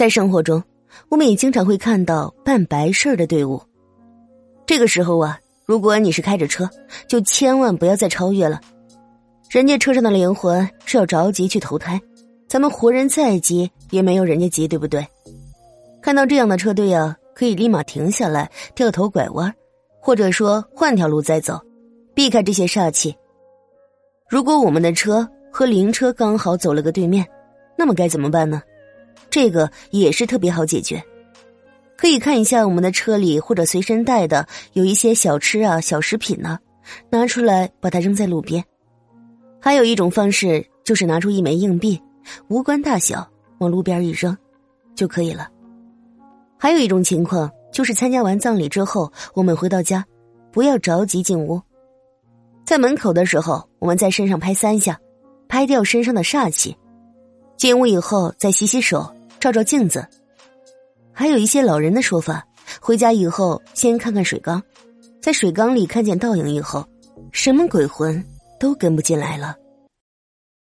在生活中，我们也经常会看到办白事儿的队伍。这个时候啊，如果你是开着车，就千万不要再超越了。人家车上的灵魂是要着急去投胎，咱们活人再急也没有人家急，对不对？看到这样的车队啊，可以立马停下来，掉头拐弯，或者说换条路再走，避开这些煞气。如果我们的车和灵车刚好走了个对面，那么该怎么办呢？这个也是特别好解决，可以看一下我们的车里或者随身带的有一些小吃啊、小食品呢，拿出来把它扔在路边。还有一种方式就是拿出一枚硬币，无关大小，往路边一扔，就可以了。还有一种情况就是参加完葬礼之后，我们回到家，不要着急进屋，在门口的时候，我们在身上拍三下，拍掉身上的煞气。进屋以后再洗洗手。照照镜子，还有一些老人的说法：回家以后先看看水缸，在水缸里看见倒影以后，什么鬼魂都跟不进来了。